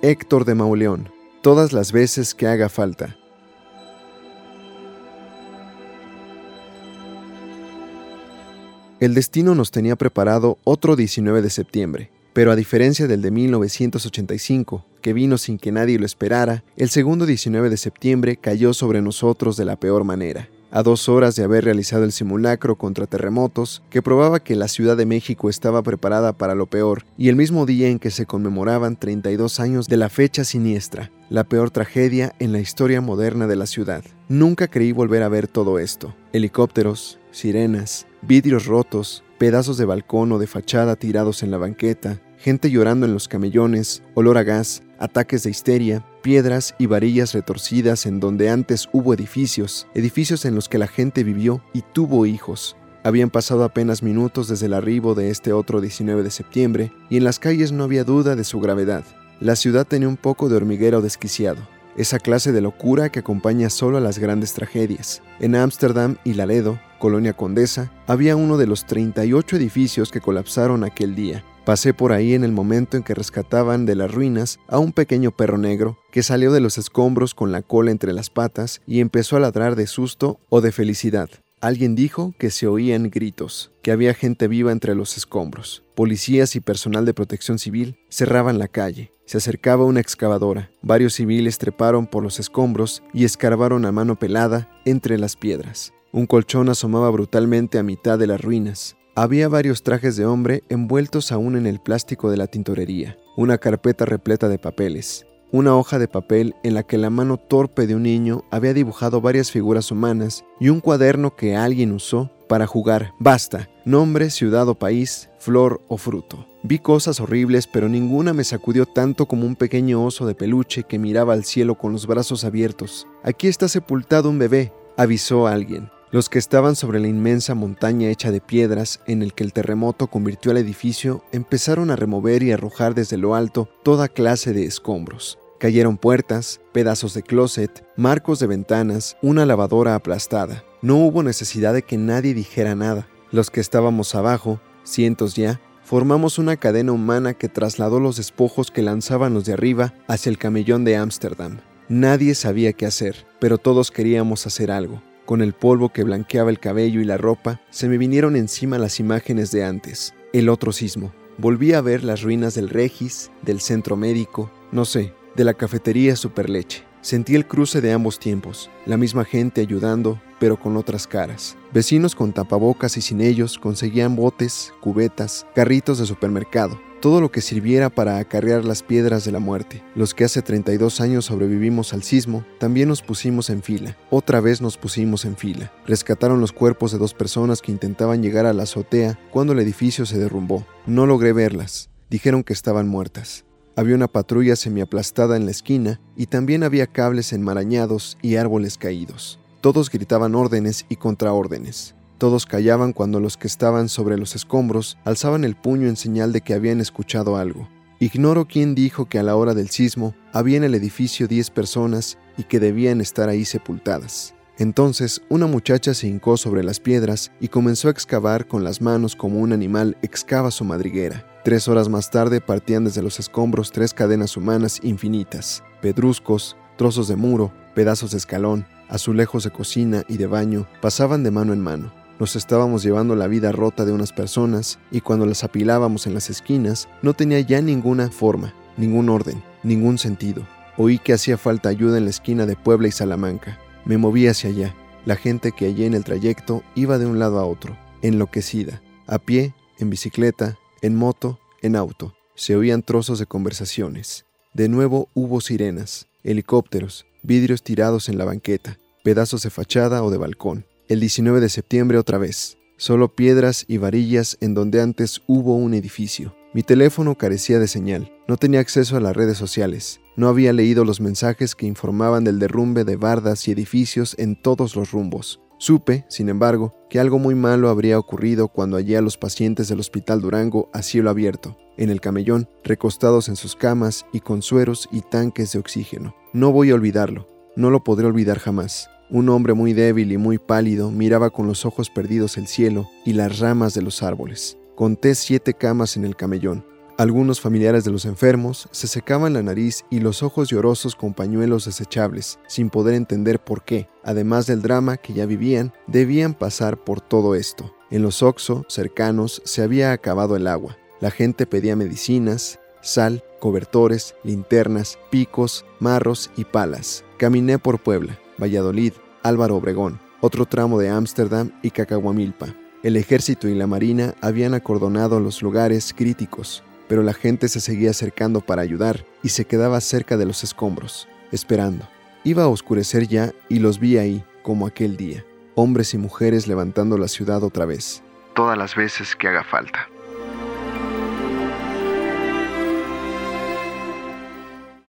Héctor de Mauleón, todas las veces que haga falta. El destino nos tenía preparado otro 19 de septiembre, pero a diferencia del de 1985, que vino sin que nadie lo esperara, el segundo 19 de septiembre cayó sobre nosotros de la peor manera a dos horas de haber realizado el simulacro contra terremotos, que probaba que la Ciudad de México estaba preparada para lo peor, y el mismo día en que se conmemoraban 32 años de la fecha siniestra, la peor tragedia en la historia moderna de la ciudad. Nunca creí volver a ver todo esto. Helicópteros, sirenas, vidrios rotos, pedazos de balcón o de fachada tirados en la banqueta, gente llorando en los camellones, olor a gas, ataques de histeria, piedras y varillas retorcidas en donde antes hubo edificios, edificios en los que la gente vivió y tuvo hijos. Habían pasado apenas minutos desde el arribo de este otro 19 de septiembre y en las calles no había duda de su gravedad. La ciudad tenía un poco de hormiguero desquiciado, esa clase de locura que acompaña solo a las grandes tragedias. En Ámsterdam y Laredo, Colonia Condesa, había uno de los 38 edificios que colapsaron aquel día, Pasé por ahí en el momento en que rescataban de las ruinas a un pequeño perro negro que salió de los escombros con la cola entre las patas y empezó a ladrar de susto o de felicidad. Alguien dijo que se oían gritos, que había gente viva entre los escombros. Policías y personal de protección civil cerraban la calle. Se acercaba una excavadora. Varios civiles treparon por los escombros y escarbaron a mano pelada entre las piedras. Un colchón asomaba brutalmente a mitad de las ruinas. Había varios trajes de hombre envueltos aún en el plástico de la tintorería, una carpeta repleta de papeles, una hoja de papel en la que la mano torpe de un niño había dibujado varias figuras humanas y un cuaderno que alguien usó para jugar basta, nombre, ciudad o país, flor o fruto. Vi cosas horribles, pero ninguna me sacudió tanto como un pequeño oso de peluche que miraba al cielo con los brazos abiertos. Aquí está sepultado un bebé, avisó alguien. Los que estaban sobre la inmensa montaña hecha de piedras en el que el terremoto convirtió al edificio empezaron a remover y arrojar desde lo alto toda clase de escombros. Cayeron puertas, pedazos de closet, marcos de ventanas, una lavadora aplastada. No hubo necesidad de que nadie dijera nada. Los que estábamos abajo, cientos ya, formamos una cadena humana que trasladó los despojos que lanzaban los de arriba hacia el camellón de Ámsterdam. Nadie sabía qué hacer, pero todos queríamos hacer algo. Con el polvo que blanqueaba el cabello y la ropa, se me vinieron encima las imágenes de antes. El otro sismo. Volví a ver las ruinas del Regis, del centro médico, no sé, de la cafetería Superleche. Sentí el cruce de ambos tiempos, la misma gente ayudando, pero con otras caras. Vecinos con tapabocas y sin ellos conseguían botes, cubetas, carritos de supermercado, todo lo que sirviera para acarrear las piedras de la muerte. Los que hace 32 años sobrevivimos al sismo, también nos pusimos en fila. Otra vez nos pusimos en fila. Rescataron los cuerpos de dos personas que intentaban llegar a la azotea cuando el edificio se derrumbó. No logré verlas. Dijeron que estaban muertas. Había una patrulla semiaplastada en la esquina y también había cables enmarañados y árboles caídos. Todos gritaban órdenes y contraórdenes. Todos callaban cuando los que estaban sobre los escombros alzaban el puño en señal de que habían escuchado algo. Ignoro quién dijo que a la hora del sismo había en el edificio 10 personas y que debían estar ahí sepultadas. Entonces una muchacha se hincó sobre las piedras y comenzó a excavar con las manos como un animal excava su madriguera. Tres horas más tarde partían desde los escombros tres cadenas humanas infinitas, pedruscos, trozos de muro, pedazos de escalón, azulejos de cocina y de baño, pasaban de mano en mano. Nos estábamos llevando la vida rota de unas personas y cuando las apilábamos en las esquinas no tenía ya ninguna forma, ningún orden, ningún sentido. Oí que hacía falta ayuda en la esquina de Puebla y Salamanca. Me moví hacia allá. La gente que hallé en el trayecto iba de un lado a otro, enloquecida, a pie, en bicicleta, en moto, en auto. Se oían trozos de conversaciones. De nuevo hubo sirenas, helicópteros, vidrios tirados en la banqueta, pedazos de fachada o de balcón. El 19 de septiembre otra vez. Solo piedras y varillas en donde antes hubo un edificio. Mi teléfono carecía de señal. No tenía acceso a las redes sociales. No había leído los mensajes que informaban del derrumbe de bardas y edificios en todos los rumbos. Supe, sin embargo, que algo muy malo habría ocurrido cuando hallé a los pacientes del Hospital Durango a cielo abierto, en el camellón, recostados en sus camas y con sueros y tanques de oxígeno. No voy a olvidarlo, no lo podré olvidar jamás. Un hombre muy débil y muy pálido miraba con los ojos perdidos el cielo y las ramas de los árboles. Conté siete camas en el camellón. Algunos familiares de los enfermos se secaban la nariz y los ojos llorosos con pañuelos desechables, sin poder entender por qué, además del drama que ya vivían, debían pasar por todo esto. En los Oxo cercanos se había acabado el agua. La gente pedía medicinas, sal, cobertores, linternas, picos, marros y palas. Caminé por Puebla, Valladolid, Álvaro Obregón, otro tramo de Ámsterdam y Cacahuamilpa. El ejército y la marina habían acordonado los lugares críticos, pero la gente se seguía acercando para ayudar y se quedaba cerca de los escombros, esperando. Iba a oscurecer ya y los vi ahí, como aquel día, hombres y mujeres levantando la ciudad otra vez, todas las veces que haga falta.